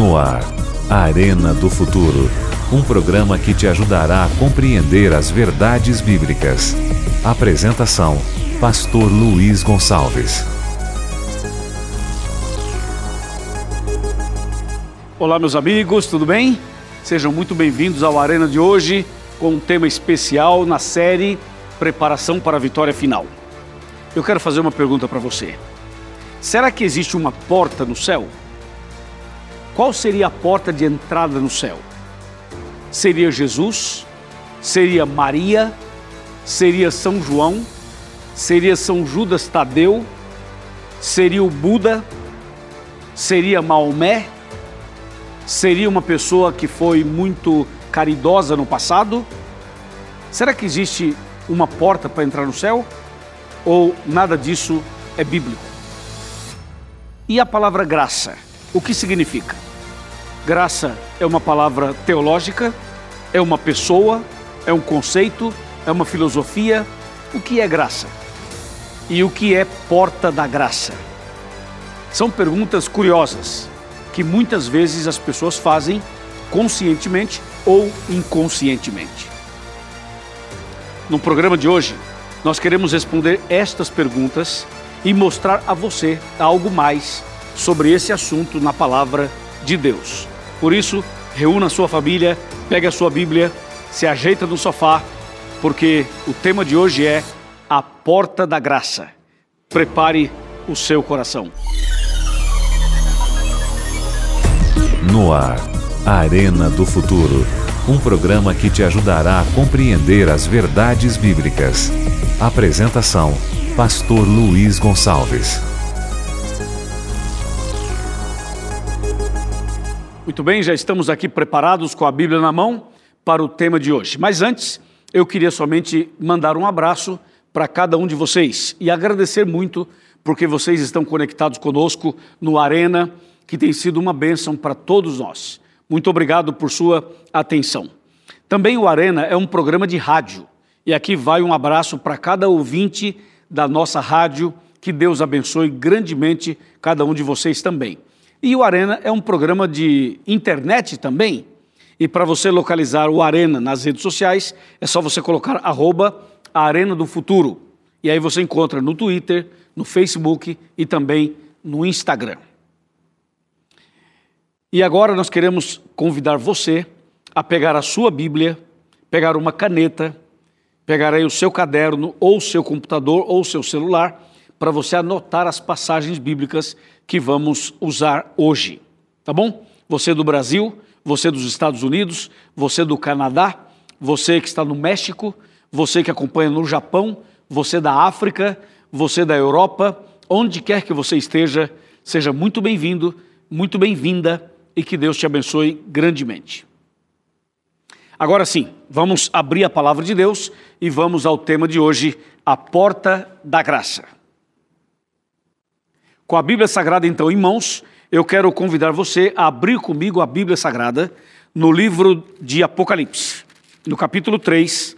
No ar, Arena do Futuro. Um programa que te ajudará a compreender as verdades bíblicas. Apresentação: Pastor Luiz Gonçalves. Olá, meus amigos, tudo bem? Sejam muito bem-vindos ao Arena de hoje, com um tema especial na série Preparação para a Vitória Final. Eu quero fazer uma pergunta para você. Será que existe uma porta no céu? Qual seria a porta de entrada no céu? Seria Jesus? Seria Maria? Seria São João? Seria São Judas Tadeu? Seria o Buda? Seria Maomé? Seria uma pessoa que foi muito caridosa no passado? Será que existe uma porta para entrar no céu? Ou nada disso é bíblico? E a palavra graça, o que significa? Graça é uma palavra teológica, é uma pessoa, é um conceito, é uma filosofia. O que é graça? E o que é porta da graça? São perguntas curiosas que muitas vezes as pessoas fazem conscientemente ou inconscientemente. No programa de hoje, nós queremos responder estas perguntas e mostrar a você algo mais sobre esse assunto na palavra de Deus. Por isso, reúna sua família, pegue a sua Bíblia, se ajeita no sofá, porque o tema de hoje é a porta da graça. Prepare o seu coração. No ar, Arena do Futuro. Um programa que te ajudará a compreender as verdades bíblicas. Apresentação: Pastor Luiz Gonçalves. Muito bem, já estamos aqui preparados com a Bíblia na mão para o tema de hoje. Mas antes, eu queria somente mandar um abraço para cada um de vocês e agradecer muito porque vocês estão conectados conosco no Arena, que tem sido uma bênção para todos nós. Muito obrigado por sua atenção. Também o Arena é um programa de rádio e aqui vai um abraço para cada ouvinte da nossa rádio. Que Deus abençoe grandemente cada um de vocês também. E o Arena é um programa de internet também. E para você localizar o Arena nas redes sociais, é só você colocar arroba Arena do Futuro. E aí você encontra no Twitter, no Facebook e também no Instagram. E agora nós queremos convidar você a pegar a sua Bíblia, pegar uma caneta, pegar aí o seu caderno, ou o seu computador, ou o seu celular, para você anotar as passagens bíblicas que vamos usar hoje. Tá bom? Você do Brasil, você dos Estados Unidos, você do Canadá, você que está no México, você que acompanha no Japão, você da África, você da Europa, onde quer que você esteja, seja muito bem-vindo, muito bem-vinda e que Deus te abençoe grandemente. Agora sim, vamos abrir a palavra de Deus e vamos ao tema de hoje, a porta da graça. Com a Bíblia Sagrada então em mãos, eu quero convidar você a abrir comigo a Bíblia Sagrada no livro de Apocalipse, no capítulo 3,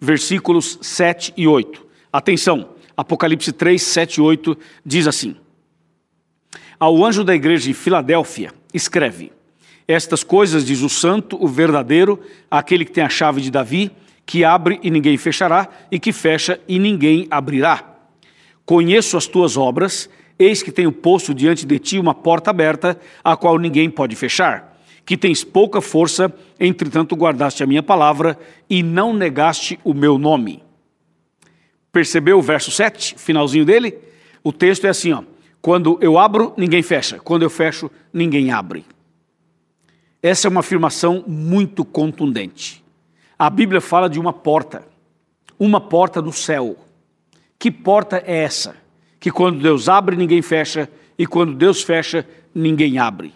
versículos 7 e 8. Atenção, Apocalipse 3, 7 e 8 diz assim: Ao anjo da igreja de Filadélfia, escreve: estas coisas diz o santo, o verdadeiro, aquele que tem a chave de Davi, que abre e ninguém fechará, e que fecha e ninguém abrirá. Conheço as tuas obras, eis que tenho posto diante de ti uma porta aberta, a qual ninguém pode fechar. Que tens pouca força, entretanto guardaste a minha palavra e não negaste o meu nome. Percebeu o verso 7, finalzinho dele? O texto é assim, ó. Quando eu abro, ninguém fecha. Quando eu fecho, ninguém abre. Essa é uma afirmação muito contundente. A Bíblia fala de uma porta, uma porta no céu. Que porta é essa? Que quando Deus abre, ninguém fecha, e quando Deus fecha, ninguém abre.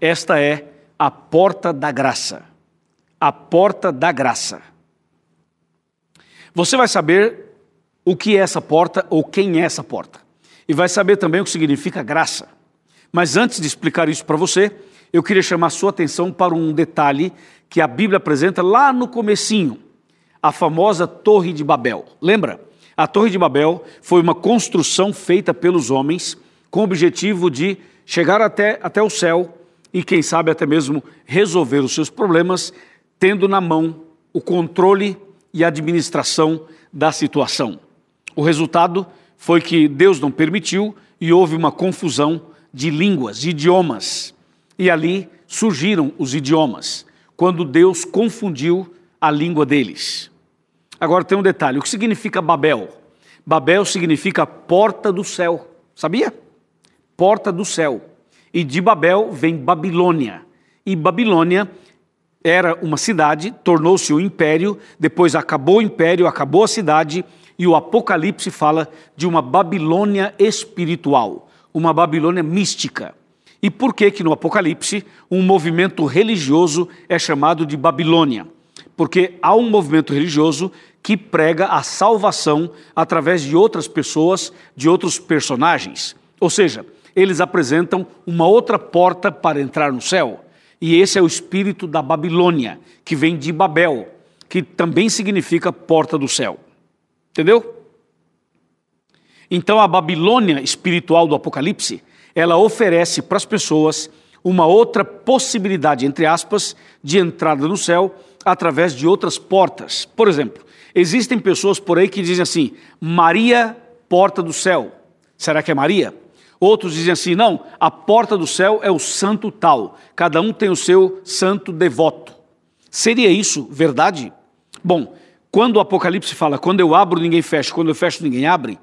Esta é a porta da graça. A porta da graça. Você vai saber o que é essa porta ou quem é essa porta. E vai saber também o que significa graça. Mas antes de explicar isso para você, eu queria chamar sua atenção para um detalhe que a Bíblia apresenta lá no comecinho, a famosa Torre de Babel. Lembra? A Torre de Babel foi uma construção feita pelos homens com o objetivo de chegar até, até o céu e, quem sabe, até mesmo resolver os seus problemas, tendo na mão o controle e administração da situação. O resultado foi que Deus não permitiu e houve uma confusão de línguas, de idiomas. E ali surgiram os idiomas, quando Deus confundiu a língua deles. Agora tem um detalhe: o que significa Babel? Babel significa porta do céu, sabia? Porta do céu. E de Babel vem Babilônia. E Babilônia era uma cidade, tornou-se um império, depois acabou o império, acabou a cidade, e o Apocalipse fala de uma Babilônia espiritual, uma Babilônia mística. E por que que no Apocalipse um movimento religioso é chamado de Babilônia? Porque há um movimento religioso que prega a salvação através de outras pessoas, de outros personagens. Ou seja, eles apresentam uma outra porta para entrar no céu. E esse é o espírito da Babilônia, que vem de Babel, que também significa porta do céu. Entendeu? Então a Babilônia espiritual do Apocalipse, ela oferece para as pessoas uma outra possibilidade, entre aspas, de entrada no céu através de outras portas. Por exemplo, existem pessoas por aí que dizem assim: Maria, porta do céu. Será que é Maria? Outros dizem assim: não, a porta do céu é o santo tal, cada um tem o seu santo devoto. Seria isso verdade? Bom, quando o Apocalipse fala, quando eu abro, ninguém fecha, quando eu fecho, ninguém abre,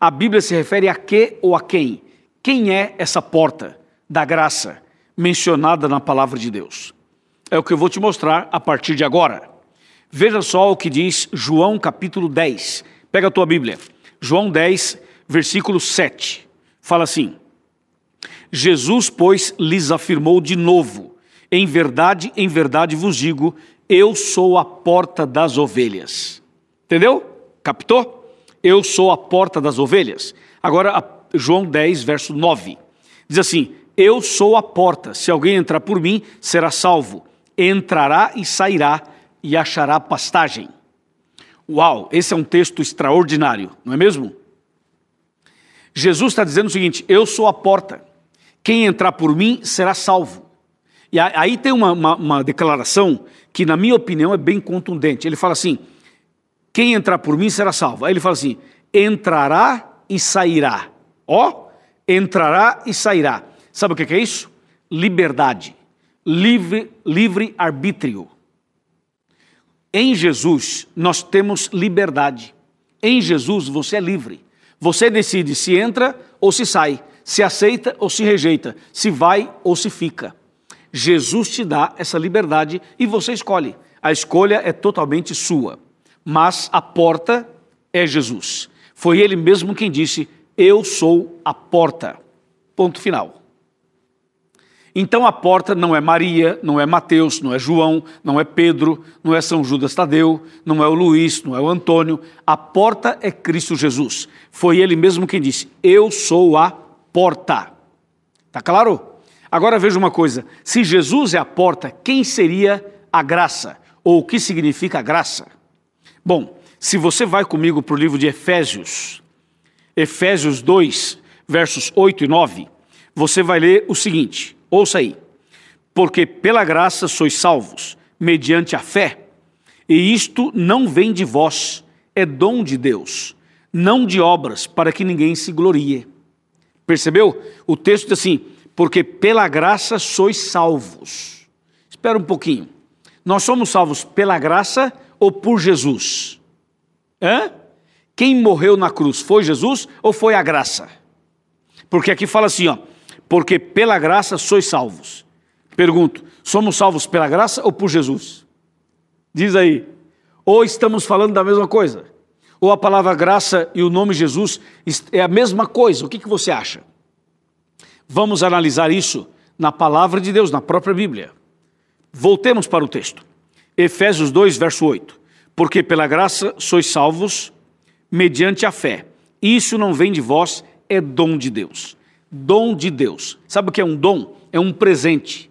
a Bíblia se refere a que ou a quem? Quem é essa porta da graça mencionada na palavra de Deus? É o que eu vou te mostrar a partir de agora. Veja só o que diz João capítulo 10. Pega a tua Bíblia. João 10, versículo 7 fala assim: Jesus, pois, lhes afirmou de novo: Em verdade, em verdade vos digo, eu sou a porta das ovelhas. Entendeu? Captou? Eu sou a porta das ovelhas. Agora, João 10, verso 9. Diz assim: Eu sou a porta. Se alguém entrar por mim, será salvo. Entrará e sairá e achará pastagem. Uau, esse é um texto extraordinário, não é mesmo? Jesus está dizendo o seguinte: eu sou a porta, quem entrar por mim será salvo. E aí tem uma, uma, uma declaração que, na minha opinião, é bem contundente. Ele fala assim: quem entrar por mim será salvo. Aí ele fala assim: entrará e sairá. Ó, entrará e sairá. Sabe o que é isso? Liberdade, livre, livre arbítrio. Em Jesus nós temos liberdade. Em Jesus você é livre. Você decide se entra ou se sai, se aceita ou se rejeita, se vai ou se fica. Jesus te dá essa liberdade e você escolhe. A escolha é totalmente sua. Mas a porta é Jesus. Foi ele mesmo quem disse: Eu sou a porta. Ponto final. Então a porta não é Maria, não é Mateus, não é João, não é Pedro, não é São Judas Tadeu, não é o Luiz, não é o Antônio. A porta é Cristo Jesus. Foi ele mesmo quem disse: Eu sou a porta. Tá claro? Agora veja uma coisa: se Jesus é a porta, quem seria a graça? Ou o que significa a graça? Bom, se você vai comigo para o livro de Efésios, Efésios 2, versos 8 e 9, você vai ler o seguinte Ouça aí. Porque pela graça sois salvos, mediante a fé. E isto não vem de vós, é dom de Deus, não de obras, para que ninguém se glorie. Percebeu? O texto diz assim: porque pela graça sois salvos. Espera um pouquinho. Nós somos salvos pela graça ou por Jesus? Hã? Quem morreu na cruz foi Jesus ou foi a graça? Porque aqui fala assim, ó, porque pela graça sois salvos. Pergunto: somos salvos pela graça ou por Jesus? Diz aí. Ou estamos falando da mesma coisa? Ou a palavra graça e o nome Jesus é a mesma coisa? O que, que você acha? Vamos analisar isso na palavra de Deus, na própria Bíblia. Voltemos para o texto. Efésios 2, verso 8. Porque pela graça sois salvos mediante a fé. Isso não vem de vós, é dom de Deus dom de Deus. Sabe o que é um dom? É um presente.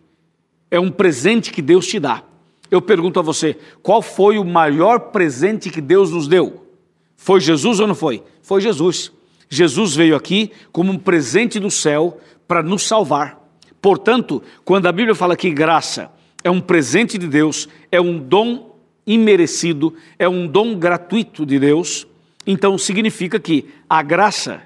É um presente que Deus te dá. Eu pergunto a você: qual foi o maior presente que Deus nos deu? Foi Jesus ou não foi? Foi Jesus. Jesus veio aqui como um presente do céu para nos salvar, Portanto, quando a Bíblia fala que graça é um presente de Deus, é um dom imerecido, é um dom gratuito de Deus, então significa que a graça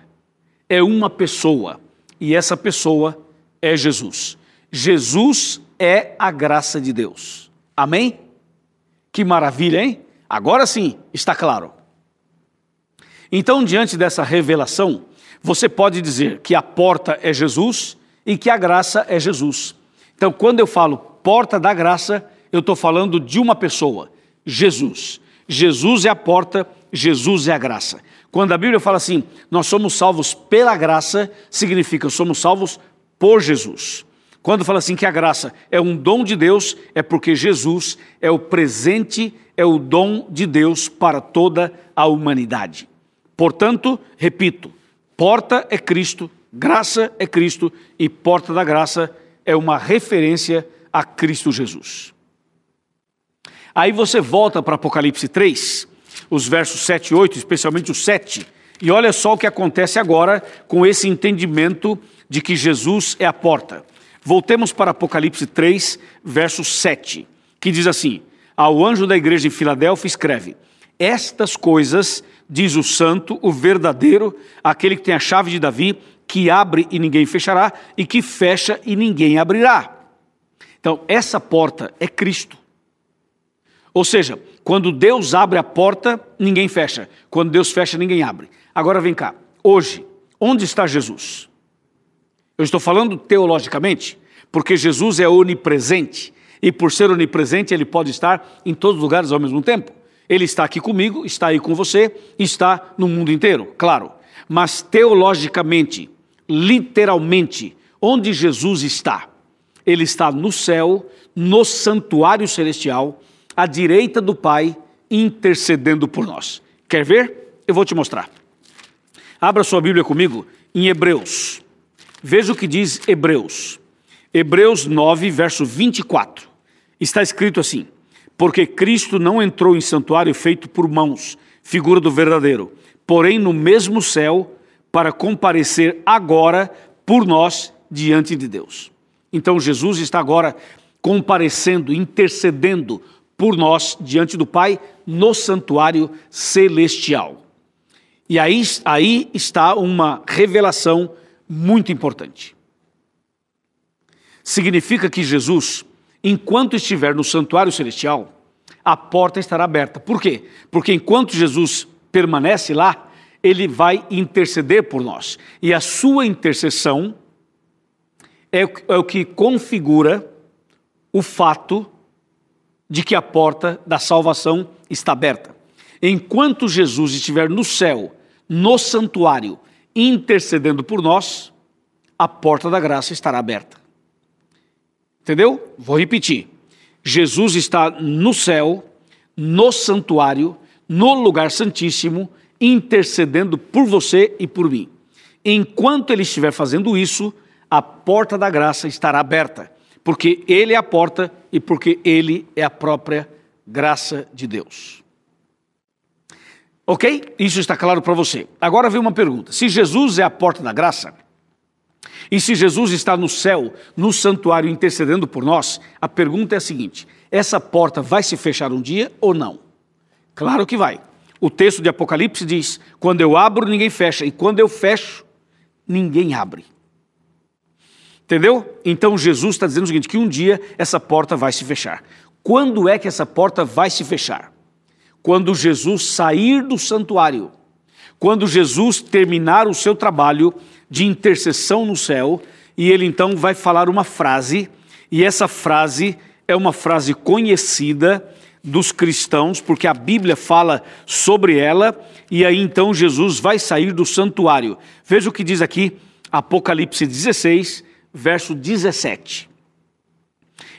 é uma pessoa e essa pessoa é Jesus. Jesus é a graça de Deus. Amém? Que maravilha, hein? Agora sim está claro. Então, diante dessa revelação, você pode dizer que a porta é Jesus e que a graça é Jesus. Então, quando eu falo porta da graça, eu estou falando de uma pessoa, Jesus. Jesus é a porta, Jesus é a graça. Quando a Bíblia fala assim, nós somos salvos pela graça, significa somos salvos por Jesus. Quando fala assim que a graça é um dom de Deus, é porque Jesus é o presente, é o dom de Deus para toda a humanidade. Portanto, repito, porta é Cristo, graça é Cristo e porta da graça é uma referência a Cristo Jesus. Aí você volta para Apocalipse 3, os versos 7 e 8, especialmente o 7, e olha só o que acontece agora com esse entendimento de que Jesus é a porta. Voltemos para Apocalipse 3, verso 7, que diz assim: Ao anjo da igreja em Filadélfia escreve: Estas coisas diz o santo, o verdadeiro, aquele que tem a chave de Davi, que abre e ninguém fechará, e que fecha e ninguém abrirá. Então, essa porta é Cristo. Ou seja, quando Deus abre a porta, ninguém fecha. Quando Deus fecha, ninguém abre. Agora vem cá. Hoje, onde está Jesus? Eu estou falando teologicamente, porque Jesus é onipresente. E por ser onipresente, ele pode estar em todos os lugares ao mesmo tempo. Ele está aqui comigo, está aí com você, está no mundo inteiro, claro. Mas teologicamente, literalmente, onde Jesus está? Ele está no céu, no santuário celestial, à direita do Pai, intercedendo por nós. Quer ver? Eu vou te mostrar. Abra sua Bíblia comigo em Hebreus. Veja o que diz Hebreus. Hebreus 9, verso 24. Está escrito assim: Porque Cristo não entrou em santuário feito por mãos, figura do verdadeiro, porém no mesmo céu, para comparecer agora por nós diante de Deus. Então Jesus está agora comparecendo, intercedendo por nós diante do Pai no santuário celestial. E aí, aí está uma revelação muito importante. Significa que Jesus, enquanto estiver no santuário celestial, a porta estará aberta. Por quê? Porque enquanto Jesus permanece lá, ele vai interceder por nós. E a sua intercessão é, é o que configura o fato de que a porta da salvação está aberta. Enquanto Jesus estiver no céu, no santuário, intercedendo por nós, a porta da graça estará aberta. Entendeu? Vou repetir. Jesus está no céu, no santuário, no lugar santíssimo, intercedendo por você e por mim. Enquanto ele estiver fazendo isso, a porta da graça estará aberta, porque ele é a porta e porque ele é a própria graça de Deus. Ok? Isso está claro para você. Agora vem uma pergunta: se Jesus é a porta da graça, e se Jesus está no céu, no santuário, intercedendo por nós, a pergunta é a seguinte: essa porta vai se fechar um dia ou não? Claro que vai. O texto de Apocalipse diz: quando eu abro, ninguém fecha, e quando eu fecho, ninguém abre. Entendeu? Então Jesus está dizendo o seguinte: que um dia essa porta vai se fechar. Quando é que essa porta vai se fechar? Quando Jesus sair do santuário, quando Jesus terminar o seu trabalho de intercessão no céu, e ele então vai falar uma frase, e essa frase é uma frase conhecida dos cristãos, porque a Bíblia fala sobre ela, e aí então Jesus vai sair do santuário. Veja o que diz aqui, Apocalipse 16, verso 17.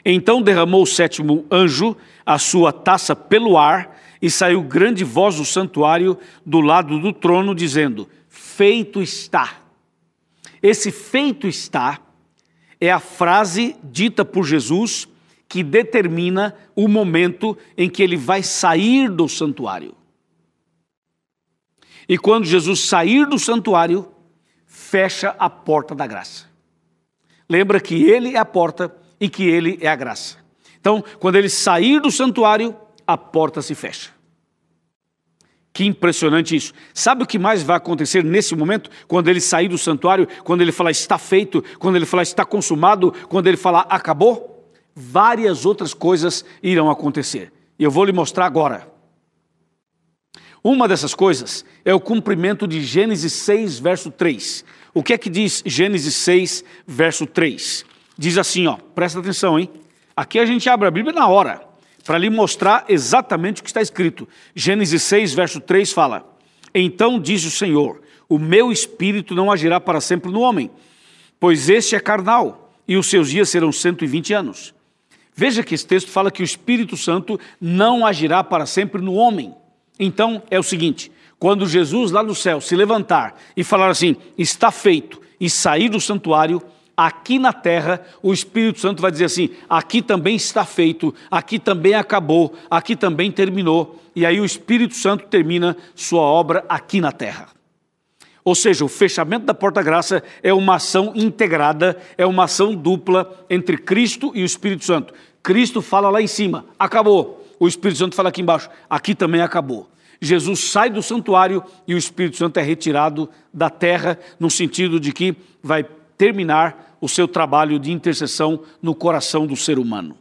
Então derramou o sétimo anjo a sua taça pelo ar, e saiu grande voz do santuário do lado do trono, dizendo: Feito está. Esse feito está é a frase dita por Jesus que determina o momento em que ele vai sair do santuário. E quando Jesus sair do santuário, fecha a porta da graça. Lembra que ele é a porta e que ele é a graça. Então, quando ele sair do santuário, a porta se fecha. Que impressionante isso. Sabe o que mais vai acontecer nesse momento? Quando ele sair do santuário, quando ele falar está feito, quando ele falar está consumado, quando ele falar acabou? Várias outras coisas irão acontecer. E eu vou lhe mostrar agora. Uma dessas coisas é o cumprimento de Gênesis 6, verso 3. O que é que diz Gênesis 6, verso 3? Diz assim, ó, presta atenção, hein? Aqui a gente abre a Bíblia na hora para lhe mostrar exatamente o que está escrito. Gênesis 6, verso 3 fala: Então diz o Senhor: O meu espírito não agirá para sempre no homem, pois este é carnal, e os seus dias serão 120 anos. Veja que esse texto fala que o Espírito Santo não agirá para sempre no homem. Então é o seguinte: quando Jesus lá no céu se levantar e falar assim, está feito, e sair do santuário, aqui na terra, o Espírito Santo vai dizer assim: aqui também está feito, aqui também acabou, aqui também terminou. E aí o Espírito Santo termina sua obra aqui na terra. Ou seja, o fechamento da porta-graça é uma ação integrada, é uma ação dupla entre Cristo e o Espírito Santo. Cristo fala lá em cima, acabou. O Espírito Santo fala aqui embaixo, aqui também acabou. Jesus sai do santuário e o Espírito Santo é retirado da terra, no sentido de que vai terminar o seu trabalho de intercessão no coração do ser humano.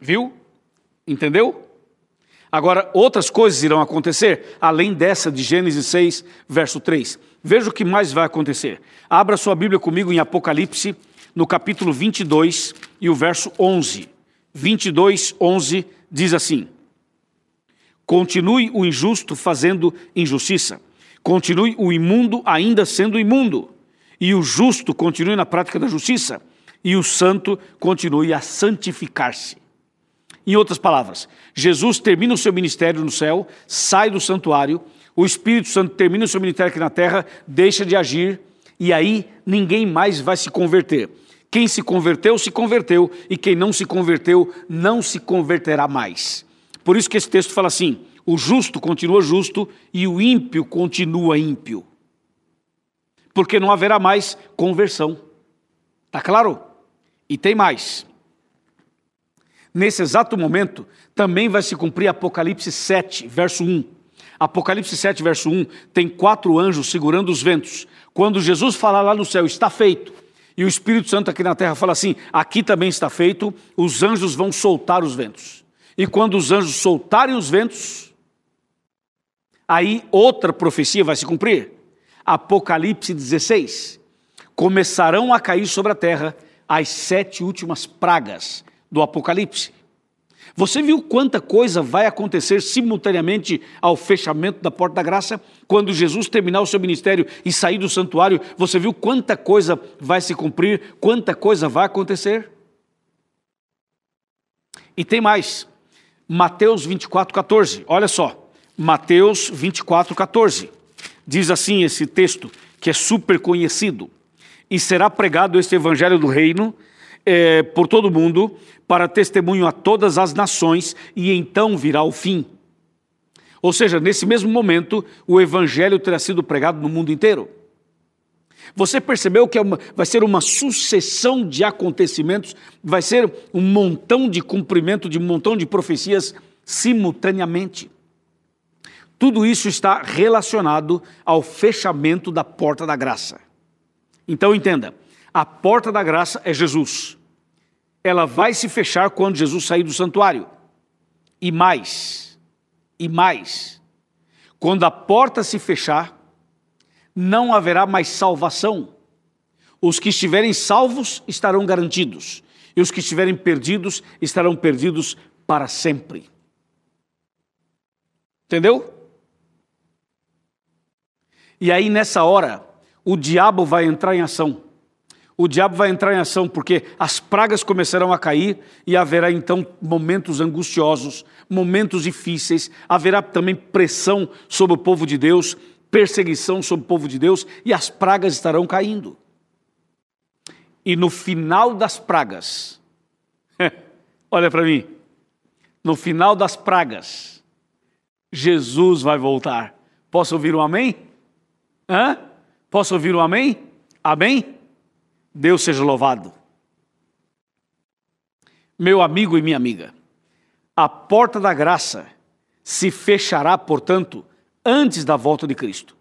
Viu? Entendeu? Agora, outras coisas irão acontecer, além dessa de Gênesis 6, verso 3. Veja o que mais vai acontecer. Abra sua Bíblia comigo em Apocalipse, no capítulo 22 e o verso 11. 22, 11 diz assim: Continue o injusto fazendo injustiça Continue o imundo ainda sendo imundo, e o justo continue na prática da justiça, e o santo continue a santificar-se. Em outras palavras, Jesus termina o seu ministério no céu, sai do santuário, o Espírito Santo termina o seu ministério aqui na terra, deixa de agir, e aí ninguém mais vai se converter. Quem se converteu, se converteu, e quem não se converteu, não se converterá mais. Por isso que esse texto fala assim: o justo continua justo e o ímpio continua ímpio. Porque não haverá mais conversão. Está claro? E tem mais. Nesse exato momento, também vai se cumprir Apocalipse 7, verso 1. Apocalipse 7, verso 1, tem quatro anjos segurando os ventos. Quando Jesus falar lá no céu, está feito, e o Espírito Santo aqui na terra fala assim: aqui também está feito, os anjos vão soltar os ventos. E quando os anjos soltarem os ventos, Aí outra profecia vai se cumprir. Apocalipse 16. Começarão a cair sobre a terra as sete últimas pragas do Apocalipse. Você viu quanta coisa vai acontecer simultaneamente ao fechamento da porta da graça? Quando Jesus terminar o seu ministério e sair do santuário, você viu quanta coisa vai se cumprir, quanta coisa vai acontecer? E tem mais. Mateus 24, 14. Olha só. Mateus 24, 14. Diz assim esse texto, que é super conhecido: E será pregado este evangelho do reino é, por todo o mundo, para testemunho a todas as nações, e então virá o fim. Ou seja, nesse mesmo momento, o evangelho terá sido pregado no mundo inteiro. Você percebeu que é uma, vai ser uma sucessão de acontecimentos, vai ser um montão de cumprimento de um montão de profecias simultaneamente. Tudo isso está relacionado ao fechamento da porta da graça. Então entenda, a porta da graça é Jesus. Ela vai se fechar quando Jesus sair do santuário. E mais, e mais, quando a porta se fechar, não haverá mais salvação. Os que estiverem salvos estarão garantidos, e os que estiverem perdidos estarão perdidos para sempre. Entendeu? E aí, nessa hora, o diabo vai entrar em ação. O diabo vai entrar em ação porque as pragas começarão a cair e haverá então momentos angustiosos, momentos difíceis, haverá também pressão sobre o povo de Deus, perseguição sobre o povo de Deus e as pragas estarão caindo. E no final das pragas, olha para mim, no final das pragas, Jesus vai voltar. Posso ouvir um amém? Hã? Posso ouvir um amém? Amém? Deus seja louvado. Meu amigo e minha amiga, a porta da graça se fechará, portanto, antes da volta de Cristo.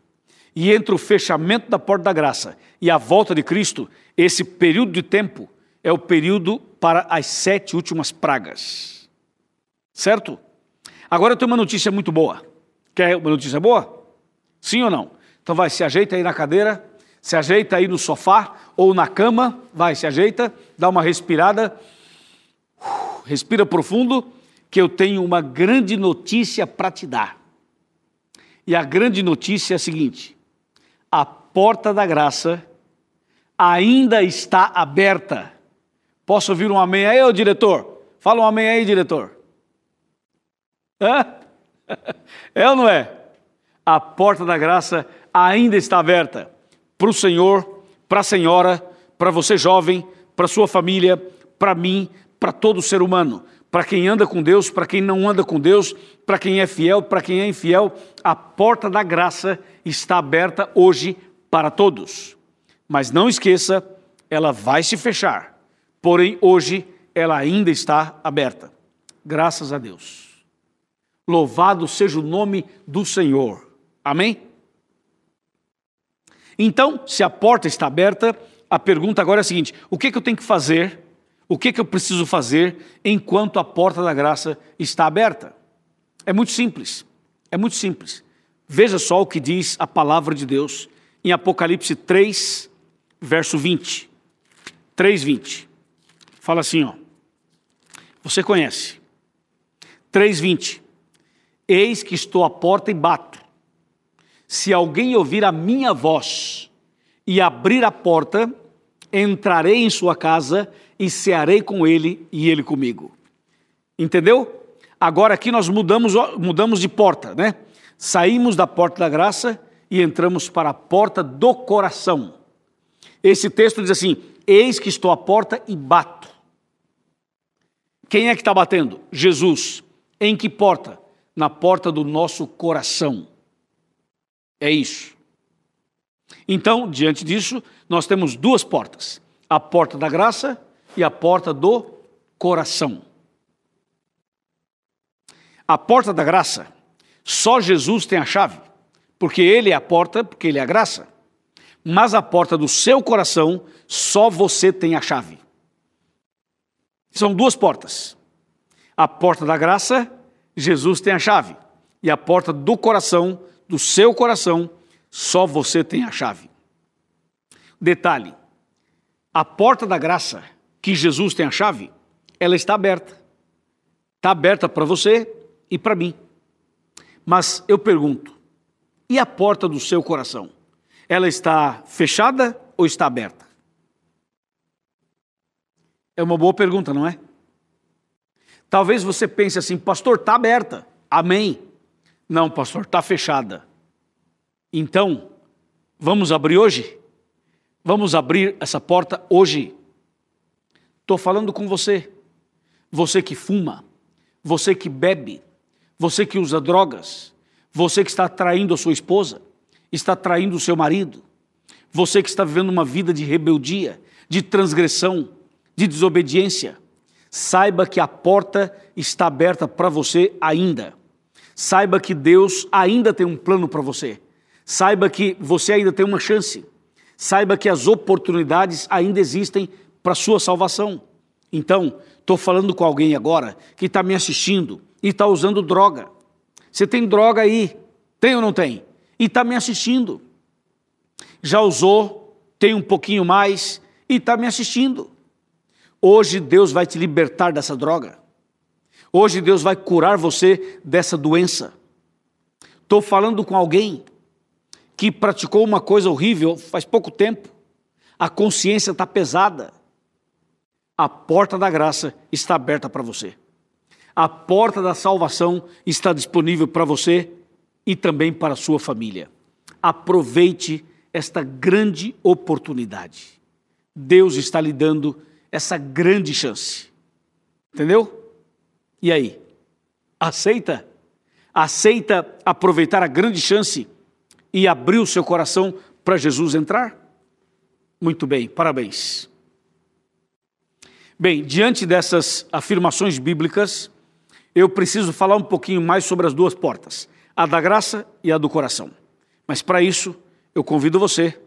E entre o fechamento da porta da graça e a volta de Cristo, esse período de tempo é o período para as sete últimas pragas. Certo? Agora eu tenho uma notícia muito boa. Quer uma notícia boa? Sim ou não? Então vai, se ajeita aí na cadeira, se ajeita aí no sofá ou na cama, vai, se ajeita, dá uma respirada, respira profundo, que eu tenho uma grande notícia para te dar. E a grande notícia é a seguinte: a porta da graça ainda está aberta. Posso ouvir um amém aí, ô diretor? Fala um amém aí, diretor. Hã? É ou não é? A porta da graça ainda está aberta para o Senhor, para a senhora, para você jovem, para sua família, para mim, para todo ser humano, para quem anda com Deus, para quem não anda com Deus, para quem é fiel, para quem é infiel, a porta da graça está aberta hoje para todos. Mas não esqueça, ela vai se fechar. Porém, hoje ela ainda está aberta. Graças a Deus. Louvado seja o nome do Senhor. Amém? Então, se a porta está aberta, a pergunta agora é a seguinte: o que, que eu tenho que fazer? O que, que eu preciso fazer enquanto a porta da graça está aberta? É muito simples. É muito simples. Veja só o que diz a palavra de Deus em Apocalipse 3, verso 20. 3, 20. Fala assim, ó. Você conhece. 3, 20. Eis que estou à porta e bato. Se alguém ouvir a minha voz e abrir a porta, entrarei em sua casa e cearei com ele e ele comigo. Entendeu? Agora aqui nós mudamos, mudamos de porta, né? Saímos da porta da graça e entramos para a porta do coração. Esse texto diz assim: Eis que estou à porta e bato. Quem é que está batendo? Jesus. Em que porta? Na porta do nosso coração. É isso. Então, diante disso, nós temos duas portas: a porta da graça e a porta do coração. A porta da graça, só Jesus tem a chave, porque Ele é a porta, porque Ele é a graça. Mas a porta do seu coração, só você tem a chave. São duas portas. A porta da graça, Jesus tem a chave. E a porta do coração, do seu coração, só você tem a chave. Detalhe: a porta da graça, que Jesus tem a chave, ela está aberta. Está aberta para você e para mim. Mas eu pergunto: e a porta do seu coração? Ela está fechada ou está aberta? É uma boa pergunta, não é? Talvez você pense assim, pastor, está aberta. Amém. Não, pastor, está fechada. Então, vamos abrir hoje? Vamos abrir essa porta hoje. Estou falando com você. Você que fuma, você que bebe, você que usa drogas, você que está traindo a sua esposa, está traindo o seu marido, você que está vivendo uma vida de rebeldia, de transgressão, de desobediência. Saiba que a porta está aberta para você ainda. Saiba que Deus ainda tem um plano para você. Saiba que você ainda tem uma chance. Saiba que as oportunidades ainda existem para sua salvação. Então, estou falando com alguém agora que está me assistindo e está usando droga. Você tem droga aí, tem ou não tem? E está me assistindo. Já usou, tem um pouquinho mais e está me assistindo. Hoje Deus vai te libertar dessa droga. Hoje Deus vai curar você dessa doença. Estou falando com alguém que praticou uma coisa horrível faz pouco tempo. A consciência está pesada. A porta da graça está aberta para você. A porta da salvação está disponível para você e também para a sua família. Aproveite esta grande oportunidade. Deus está lhe dando essa grande chance. Entendeu? E aí? Aceita? Aceita aproveitar a grande chance e abrir o seu coração para Jesus entrar? Muito bem, parabéns. Bem, diante dessas afirmações bíblicas, eu preciso falar um pouquinho mais sobre as duas portas, a da graça e a do coração. Mas para isso, eu convido você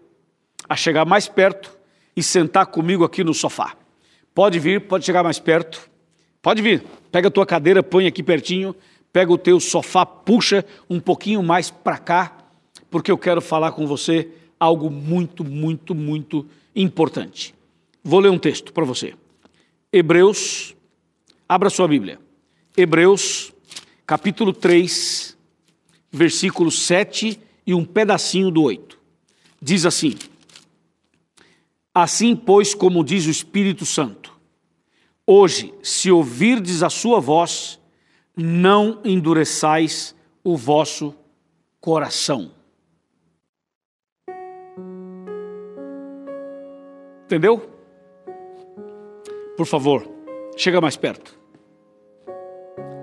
a chegar mais perto e sentar comigo aqui no sofá. Pode vir, pode chegar mais perto. Pode vir. Pega a tua cadeira, põe aqui pertinho, pega o teu sofá, puxa um pouquinho mais para cá, porque eu quero falar com você algo muito, muito, muito importante. Vou ler um texto para você. Hebreus, abra sua Bíblia. Hebreus, capítulo 3, versículo 7 e um pedacinho do 8. Diz assim: Assim, pois, como diz o Espírito Santo, hoje, se ouvirdes a sua voz, não endureçais o vosso coração. Entendeu? Por favor, chega mais perto.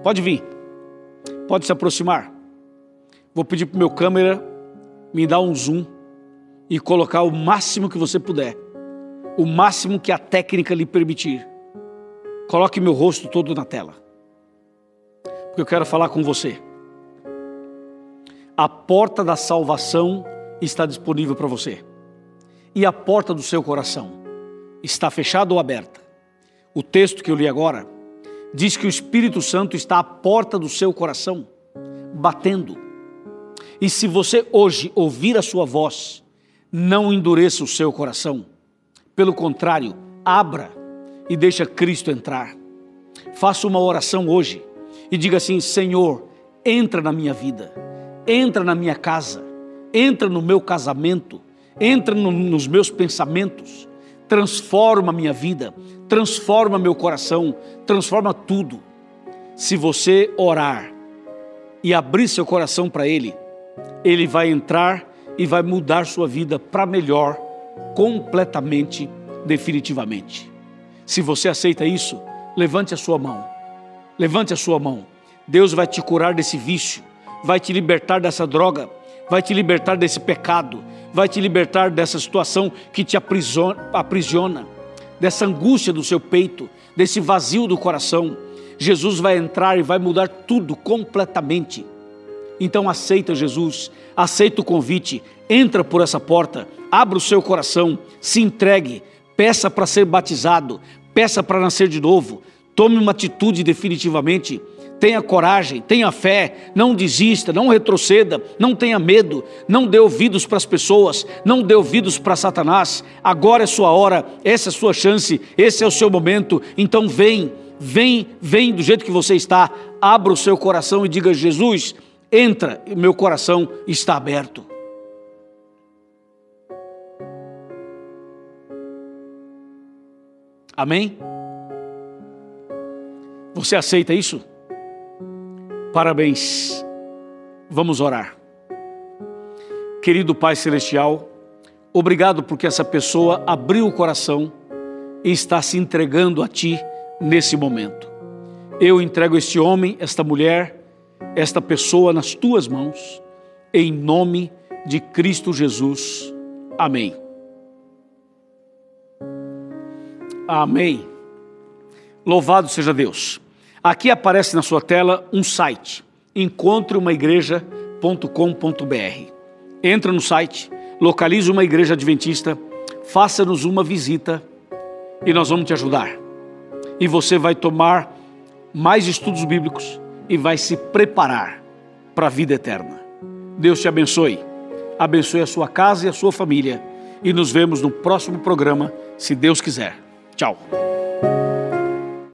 Pode vir. Pode se aproximar. Vou pedir para o meu câmera me dar um zoom e colocar o máximo que você puder. O máximo que a técnica lhe permitir. Coloque meu rosto todo na tela. Porque eu quero falar com você. A porta da salvação está disponível para você. E a porta do seu coração está fechada ou aberta? O texto que eu li agora diz que o Espírito Santo está à porta do seu coração, batendo. E se você hoje ouvir a sua voz, não endureça o seu coração. Pelo contrário, abra e deixa Cristo entrar. Faça uma oração hoje e diga assim: Senhor, entra na minha vida, entra na minha casa, entra no meu casamento, entra no, nos meus pensamentos, transforma minha vida, transforma meu coração, transforma tudo. Se você orar e abrir seu coração para Ele, Ele vai entrar e vai mudar sua vida para melhor, completamente, definitivamente. Se você aceita isso, levante a sua mão. Levante a sua mão. Deus vai te curar desse vício, vai te libertar dessa droga, vai te libertar desse pecado, vai te libertar dessa situação que te aprisiona, dessa angústia do seu peito, desse vazio do coração. Jesus vai entrar e vai mudar tudo completamente. Então aceita Jesus, aceita o convite, entra por essa porta, abra o seu coração, se entregue, peça para ser batizado, peça para nascer de novo, tome uma atitude definitivamente Tenha coragem, tenha fé, não desista, não retroceda, não tenha medo, não dê ouvidos para as pessoas, não dê ouvidos para Satanás. Agora é sua hora, essa é a sua chance, esse é o seu momento. Então vem, vem, vem do jeito que você está. Abra o seu coração e diga: Jesus, entra, meu coração está aberto. Amém? Você aceita isso? Parabéns. Vamos orar. Querido Pai Celestial, obrigado porque essa pessoa abriu o coração e está se entregando a Ti nesse momento. Eu entrego este homem, esta mulher, esta pessoa nas Tuas mãos, em nome de Cristo Jesus. Amém. Amém. Louvado seja Deus. Aqui aparece na sua tela um site, encontreumaigreja.com.br. Entra no site, localize uma igreja adventista, faça-nos uma visita e nós vamos te ajudar. E você vai tomar mais estudos bíblicos e vai se preparar para a vida eterna. Deus te abençoe. Abençoe a sua casa e a sua família. E nos vemos no próximo programa, se Deus quiser. Tchau.